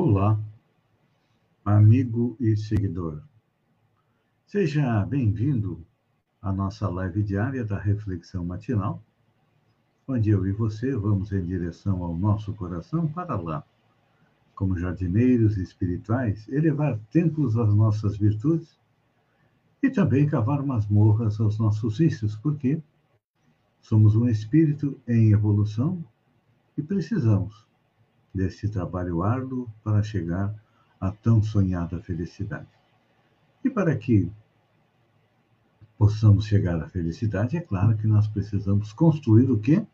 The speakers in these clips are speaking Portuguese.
Olá, amigo e seguidor. Seja bem-vindo à nossa live diária da Reflexão Matinal, onde eu e você vamos em direção ao nosso coração para lá, como jardineiros espirituais, elevar templos às nossas virtudes e também cavar masmorras aos nossos vícios, porque somos um espírito em evolução e precisamos desse trabalho árduo para chegar à tão sonhada felicidade. E para que possamos chegar à felicidade, é claro que nós precisamos construir o quê?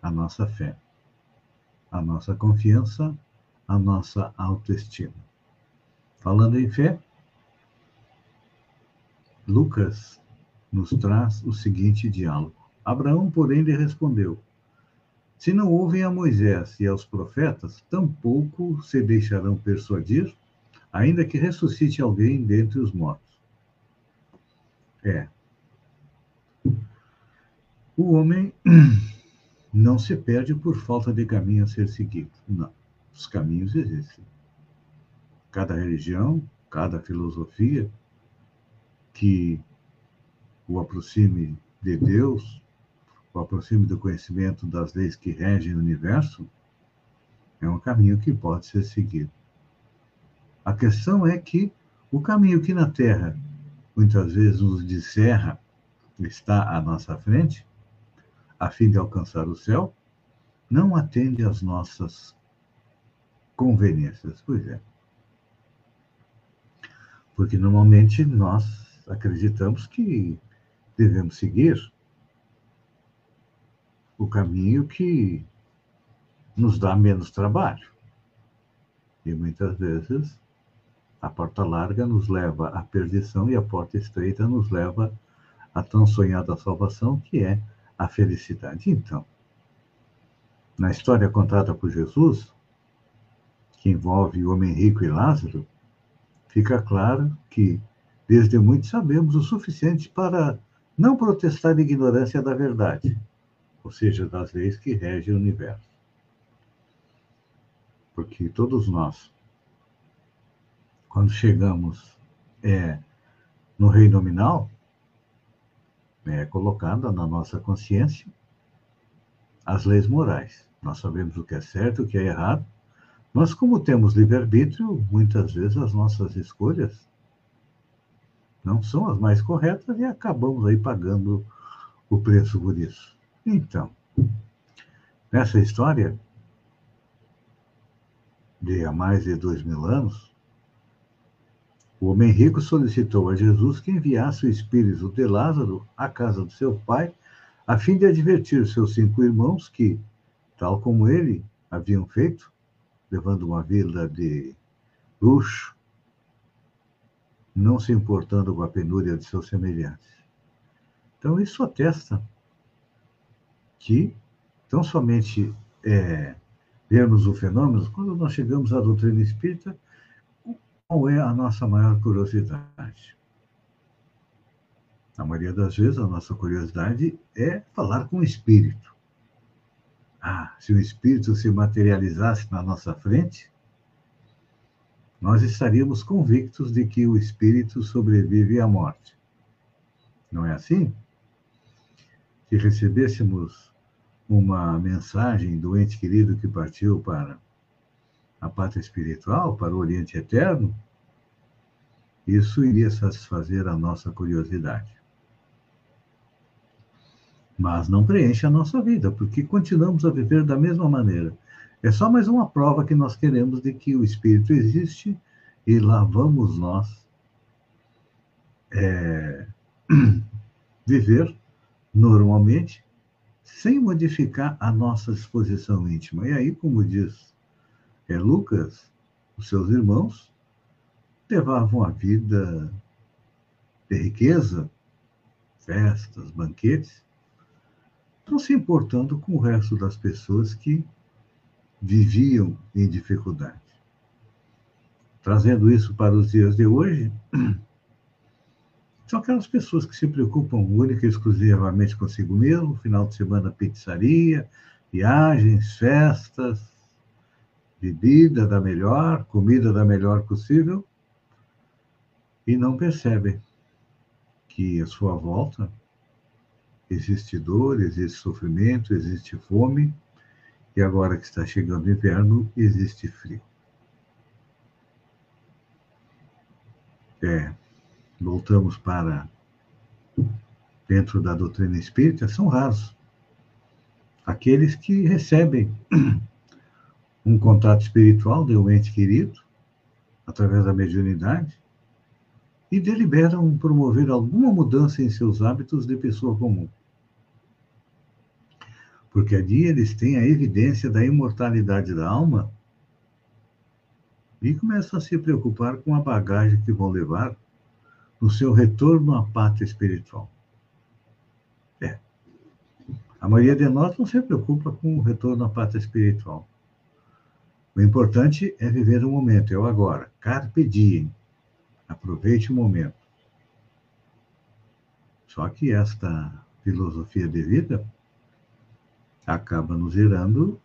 A nossa fé, a nossa confiança, a nossa autoestima. Falando em fé, Lucas nos traz o seguinte diálogo. Abraão, porém, lhe respondeu: se não ouvem a Moisés e aos profetas, tampouco se deixarão persuadir, ainda que ressuscite alguém dentre os mortos. É. O homem não se perde por falta de caminho a ser seguido. Não. Os caminhos existem. Cada religião, cada filosofia que o aproxime de Deus, o aproxime do conhecimento das leis que regem o universo, é um caminho que pode ser seguido. A questão é que o caminho que na Terra muitas vezes nos descerra está à nossa frente, a fim de alcançar o céu, não atende às nossas conveniências. Pois é. Porque normalmente nós acreditamos que devemos seguir o caminho que nos dá menos trabalho. E muitas vezes a porta larga nos leva à perdição e a porta estreita nos leva à tão sonhada salvação, que é a felicidade. Então, na história contada por Jesus, que envolve o homem rico e Lázaro, fica claro que desde muito sabemos o suficiente para não protestar a ignorância da verdade ou seja, das leis que regem o universo. Porque todos nós, quando chegamos é, no rei nominal, é colocada na nossa consciência as leis morais. Nós sabemos o que é certo, o que é errado, mas como temos livre-arbítrio, muitas vezes as nossas escolhas não são as mais corretas e acabamos aí pagando o preço por isso. Então, nessa história de há mais de dois mil anos, o homem rico solicitou a Jesus que enviasse o espírito de Lázaro à casa do seu pai, a fim de advertir seus cinco irmãos que, tal como ele, haviam feito, levando uma vida de luxo, não se importando com a penúria de seus semelhantes. Então, isso atesta que tão somente é, vermos o fenômeno, quando nós chegamos à doutrina espírita, qual é a nossa maior curiosidade? Na maioria das vezes, a nossa curiosidade é falar com o espírito. Ah, se o espírito se materializasse na nossa frente, nós estaríamos convictos de que o espírito sobrevive à morte. Não é assim? Se recebêssemos uma mensagem do ente querido que partiu para a pátria espiritual, para o Oriente Eterno, isso iria satisfazer a nossa curiosidade. Mas não preenche a nossa vida, porque continuamos a viver da mesma maneira. É só mais uma prova que nós queremos de que o Espírito existe e lá vamos nós é, viver normalmente sem modificar a nossa disposição íntima. E aí, como diz É, Lucas, os seus irmãos, levavam a vida de riqueza, festas, banquetes, não se importando com o resto das pessoas que viviam em dificuldade. Trazendo isso para os dias de hoje, são aquelas pessoas que se preocupam única e exclusivamente consigo mesmo, final de semana pizzaria, viagens, festas, bebida da melhor, comida da melhor possível, e não percebem que à sua volta existe dor, existe sofrimento, existe fome, e agora que está chegando o inverno, existe frio. É, voltamos para dentro da doutrina espírita, são raros aqueles que recebem um contato espiritual de um ente querido, através da mediunidade, e deliberam promover alguma mudança em seus hábitos de pessoa comum. Porque ali eles têm a evidência da imortalidade da alma e começam a se preocupar com a bagagem que vão levar no seu retorno à pátria espiritual. É. A maioria de nós não se preocupa com o retorno à pátria espiritual. O importante é viver o momento, é o agora. Carpe diem. Aproveite o momento. Só que esta filosofia de vida acaba nos gerando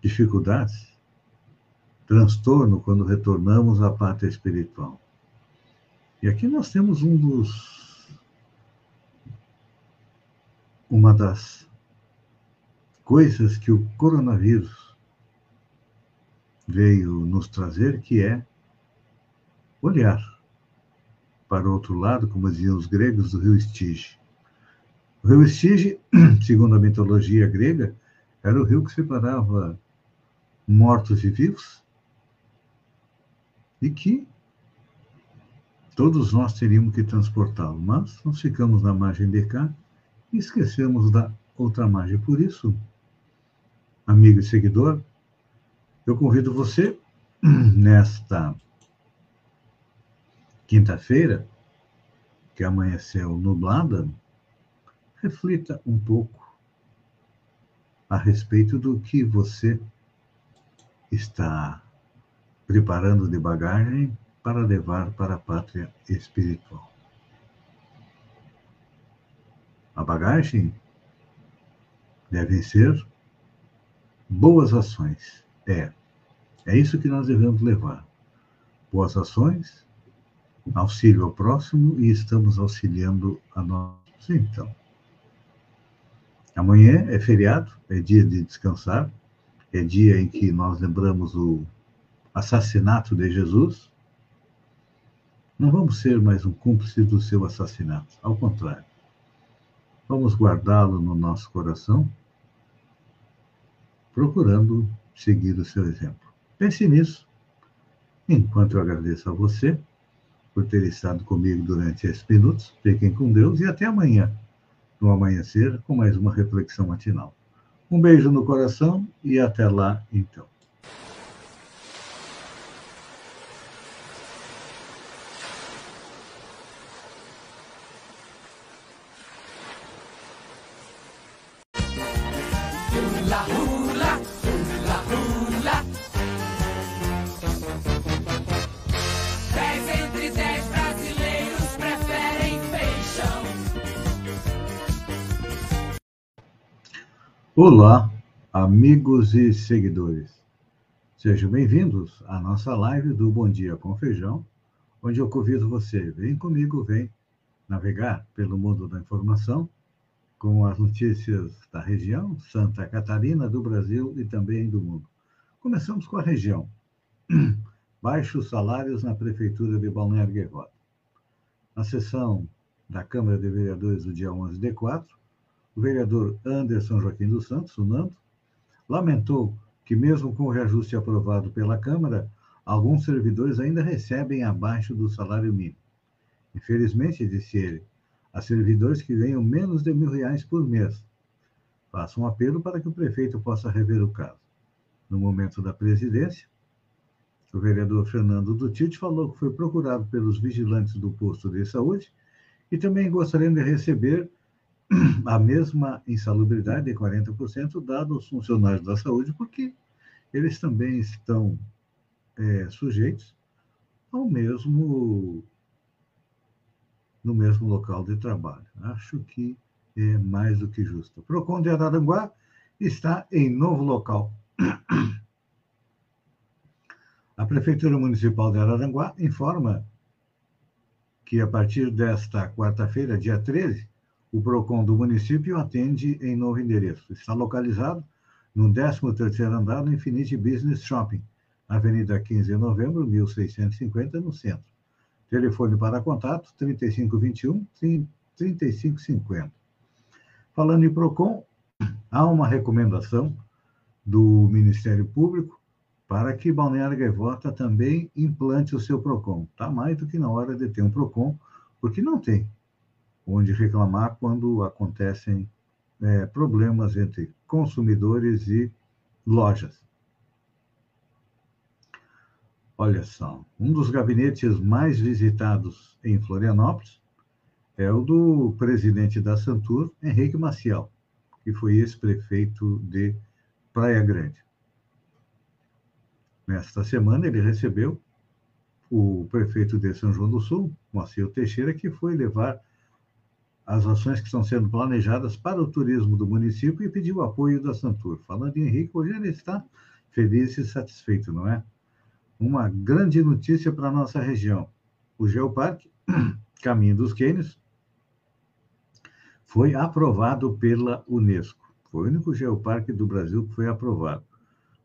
dificuldades, transtorno quando retornamos à pátria espiritual. E aqui nós temos um dos uma das coisas que o coronavírus veio nos trazer, que é olhar para o outro lado, como diziam os gregos, do rio Estige. O rio Estige, segundo a mitologia grega, era o rio que separava mortos e vivos e que todos nós teríamos que transportá-lo, mas nós ficamos na margem de cá e esquecemos da outra margem. Por isso, amigo e seguidor, eu convido você nesta quinta-feira, que amanheceu nublada, reflita um pouco a respeito do que você está preparando de bagagem para levar para a pátria espiritual. A bagagem devem ser boas ações. É. É isso que nós devemos levar. Boas ações, auxílio ao próximo e estamos auxiliando a nós. Então, amanhã é feriado, é dia de descansar, é dia em que nós lembramos o assassinato de Jesus. Não vamos ser mais um cúmplice do seu assassinato, ao contrário. Vamos guardá-lo no nosso coração, procurando seguir o seu exemplo. Pense nisso. Enquanto eu agradeço a você por ter estado comigo durante esses minutos, fiquem com Deus e até amanhã, no amanhecer, com mais uma reflexão matinal. Um beijo no coração e até lá, então. Olá, amigos e seguidores. Sejam bem-vindos à nossa live do Bom Dia com Feijão, onde eu convido você, vem comigo, vem navegar pelo mundo da informação com as notícias da região, Santa Catarina, do Brasil e também do mundo. Começamos com a região. Baixos salários na Prefeitura de Balneário Guerrota. Na sessão da Câmara de Vereadores do dia 11 de 4, o vereador Anderson Joaquim dos Santos, o Nando, lamentou que, mesmo com o reajuste aprovado pela Câmara, alguns servidores ainda recebem abaixo do salário mínimo. Infelizmente, disse ele, há servidores que ganham menos de mil reais por mês. Faço um apelo para que o prefeito possa rever o caso. no momento da presidência. O vereador Fernando Dutite falou que foi procurado pelos vigilantes do posto de saúde e também gostaria de receber a mesma insalubridade de 40% dado aos funcionários da saúde, porque eles também estão é, sujeitos ao mesmo no mesmo local de trabalho. Acho que é mais do que justo. Procon de Araranguá está em novo local. A Prefeitura Municipal de Araranguá informa que a partir desta quarta-feira, dia 13, o PROCON do município atende em novo endereço. Está localizado no 13º andar do Infinite Business Shopping, Avenida 15 de Novembro, 1650, no centro. Telefone para contato 3521 3550. Falando em PROCON, há uma recomendação do Ministério Público para que Balneário Gaivota também implante o seu PROCON. Está mais do que na hora de ter um PROCON, porque não tem onde reclamar quando acontecem é, problemas entre consumidores e lojas. Olha só, um dos gabinetes mais visitados em Florianópolis é o do presidente da Santur, Henrique Maciel, que foi ex-prefeito de Praia Grande. Nesta semana, ele recebeu o prefeito de São João do Sul, Moacir Teixeira, que foi levar as ações que estão sendo planejadas para o turismo do município e pediu apoio da Santur. Falando em Henrique, hoje ele está feliz e satisfeito, não é? uma grande notícia para a nossa região. O Geoparque Caminho dos Quênios foi aprovado pela Unesco. Foi o único geoparque do Brasil que foi aprovado.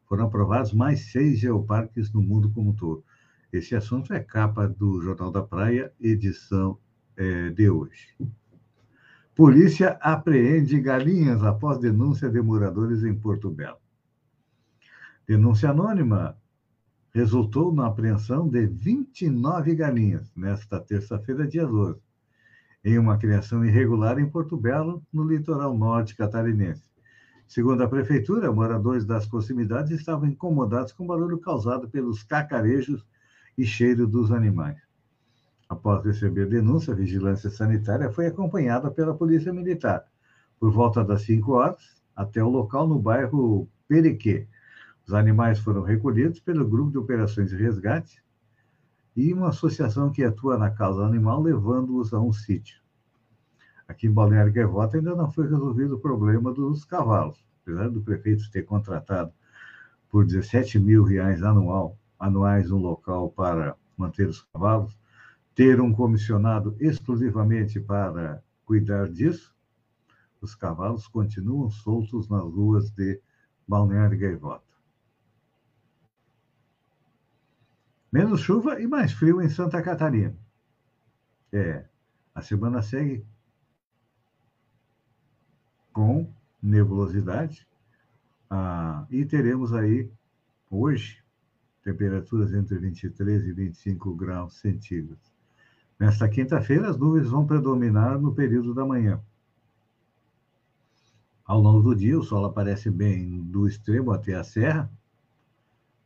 Foram aprovados mais seis geoparques no mundo como um todo. Esse assunto é capa do Jornal da Praia, edição é, de hoje. Polícia apreende galinhas após denúncia de moradores em Porto Belo. Denúncia anônima resultou na apreensão de 29 galinhas, nesta terça-feira, dia 12, em uma criação irregular em Porto Belo, no litoral norte catarinense. Segundo a prefeitura, moradores das proximidades estavam incomodados com o barulho causado pelos cacarejos e cheiro dos animais. Após receber denúncia, a vigilância sanitária foi acompanhada pela Polícia Militar, por volta das 5 horas, até o local no bairro Periquê, os animais foram recolhidos pelo Grupo de Operações de Resgate e uma associação que atua na causa animal, levando-os a um sítio. Aqui em Balneário Gaivota ainda não foi resolvido o problema dos cavalos. Apesar do prefeito ter contratado por 17 mil reais anual, anuais um local para manter os cavalos, ter um comissionado exclusivamente para cuidar disso, os cavalos continuam soltos nas ruas de Balneário Gaivota. Menos chuva e mais frio em Santa Catarina. É, a semana segue com nebulosidade ah, e teremos aí hoje temperaturas entre 23 e 25 graus centígrados. Nesta quinta-feira, as nuvens vão predominar no período da manhã. Ao longo do dia, o sol aparece bem do extremo até a serra,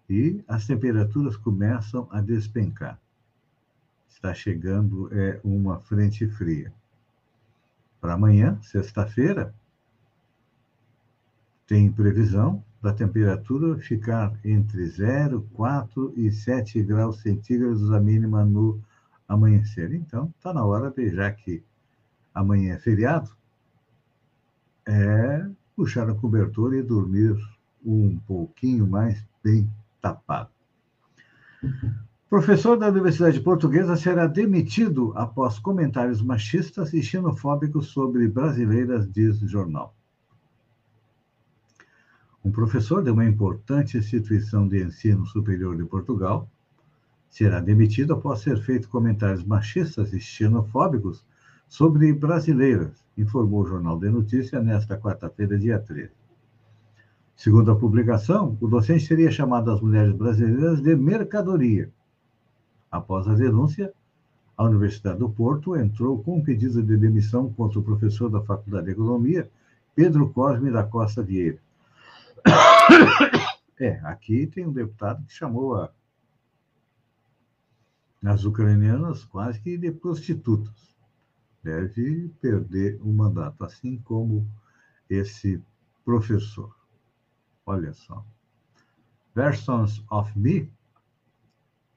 e as temperaturas começam a despencar. Está chegando é, uma frente fria. Para amanhã, sexta-feira, tem previsão da temperatura ficar entre 0, 4 e 7 graus centígrados a mínima no amanhecer. Então, está na hora de, já que amanhã é feriado, é puxar a cobertura e dormir um pouquinho mais bem tapado. Professor da Universidade Portuguesa será demitido após comentários machistas e xenofóbicos sobre brasileiras, diz jornal. Um professor de uma importante instituição de ensino superior de Portugal será demitido após ter feito comentários machistas e xenofóbicos sobre brasileiras, informou o Jornal de Notícia nesta quarta-feira, dia 13. Segundo a publicação, o docente seria chamado às mulheres brasileiras de mercadoria. Após a denúncia, a Universidade do Porto entrou com um pedido de demissão contra o professor da Faculdade de Economia, Pedro Cosme da Costa Vieira. É, aqui tem um deputado que chamou a, as ucranianas quase que de prostitutas. Deve perder o mandato, assim como esse professor. Olha só. Versions of Me,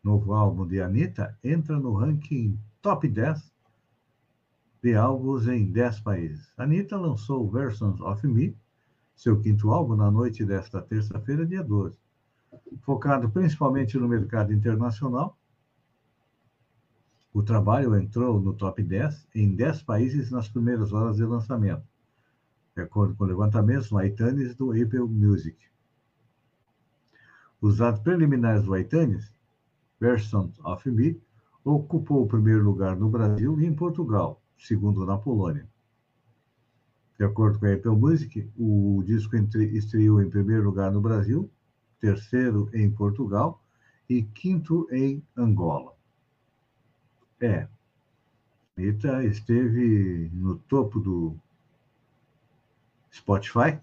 novo álbum de Anitta, entra no ranking top 10 de álbuns em 10 países. Anitta lançou Versions of Me, seu quinto álbum, na noite desta terça-feira, dia 12. Focado principalmente no mercado internacional, o trabalho entrou no top 10 em 10 países nas primeiras horas de lançamento, de acordo com levantamentos no iTunes do Apple Music. Os dados preliminares do iTunes, Versions of Me, ocupou o primeiro lugar no Brasil e em Portugal, segundo na Polônia. De acordo com a Apple Music, o disco estreou em primeiro lugar no Brasil, terceiro em Portugal e quinto em Angola. É, Anitta esteve no topo do Spotify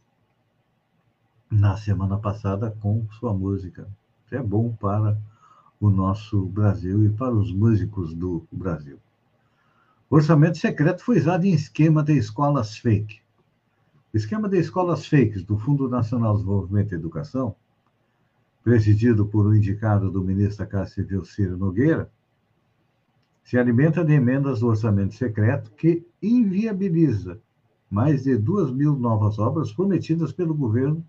na semana passada com sua música. É bom para o nosso Brasil e para os músicos do Brasil. Orçamento secreto foi usado em esquema de escolas fake. Esquema de escolas fakes do Fundo Nacional de Desenvolvimento e Educação, presidido por um indicado do ministro da Casa Civil Ciro Nogueira, se alimenta de emendas do orçamento secreto que inviabiliza mais de duas mil novas obras prometidas pelo governo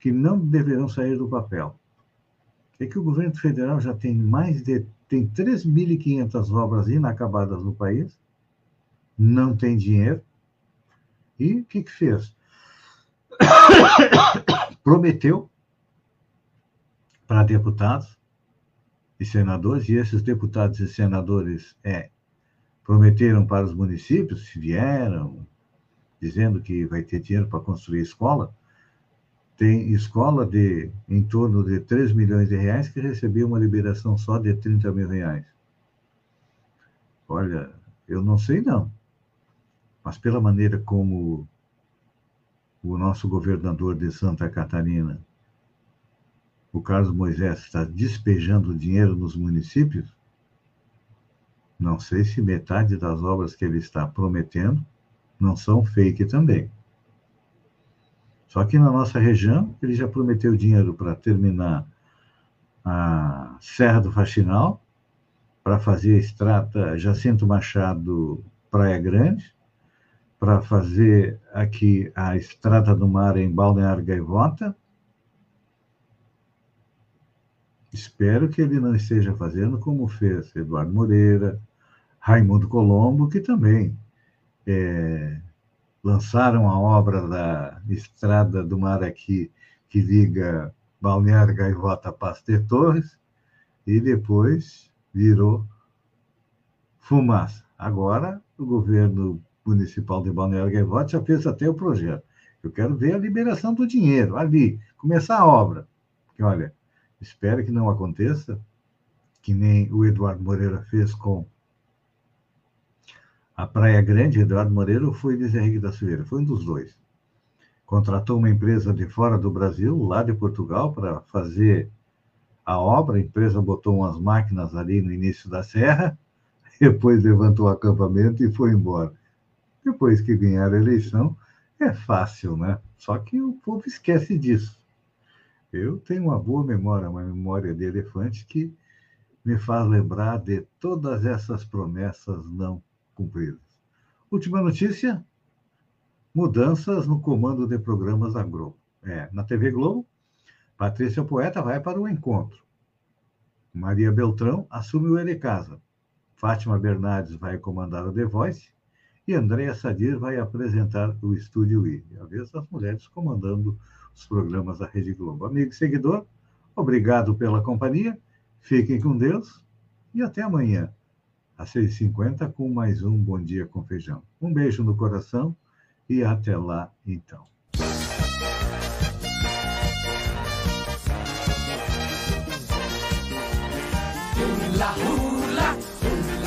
que não deverão sair do papel. É que o governo federal já tem mais de tem 3.500 obras inacabadas no país, não tem dinheiro, e o que, que fez? Prometeu para deputados e senadores, e esses deputados e senadores é, prometeram para os municípios, vieram dizendo que vai ter dinheiro para construir escola, tem escola de em torno de 3 milhões de reais que recebeu uma liberação só de 30 mil reais. Olha, eu não sei não, mas pela maneira como o nosso governador de Santa Catarina, o Carlos Moisés, está despejando dinheiro nos municípios, não sei se metade das obras que ele está prometendo não são fake também. Só que na nossa região, ele já prometeu dinheiro para terminar a Serra do Faxinal, para fazer a estrada Jacinto Machado Praia Grande, para fazer aqui a estrada do mar em Balneário Gaivota. Espero que ele não esteja fazendo como fez Eduardo Moreira, Raimundo Colombo, que também é, lançaram a obra da Estrada do Mar aqui, que liga Balneário Gaivota a Pastor Torres, e depois virou fumaça. Agora, o governo municipal de Balneário Gaivota já fez até o projeto. Eu quero ver a liberação do dinheiro ali, começar a obra. Porque, olha, espero que não aconteça, que nem o Eduardo Moreira fez com a Praia Grande, Eduardo Moreira, ou foi Luiz Henrique da Silveira? Foi um dos dois. Contratou uma empresa de fora do Brasil, lá de Portugal, para fazer a obra. A empresa botou umas máquinas ali no início da serra, depois levantou o acampamento e foi embora. Depois que ganharam a eleição, é fácil, né? Só que o povo esquece disso. Eu tenho uma boa memória, uma memória de elefante que me faz lembrar de todas essas promessas não cumpridas. Última notícia: mudanças no comando de programas da Globo. É, na TV Globo, Patrícia Poeta vai para o encontro. Maria Beltrão assume o Ele Casa. Fátima Bernardes vai comandar o The Voice e Andréa Sadir vai apresentar o Estúdio I. A vez das mulheres comandando os programas da Rede Globo. Amigo e seguidor, obrigado pela companhia, fiquem com Deus e até amanhã às 6h50 com mais um Bom Dia com Feijão. Um beijo no coração e até lá, então. La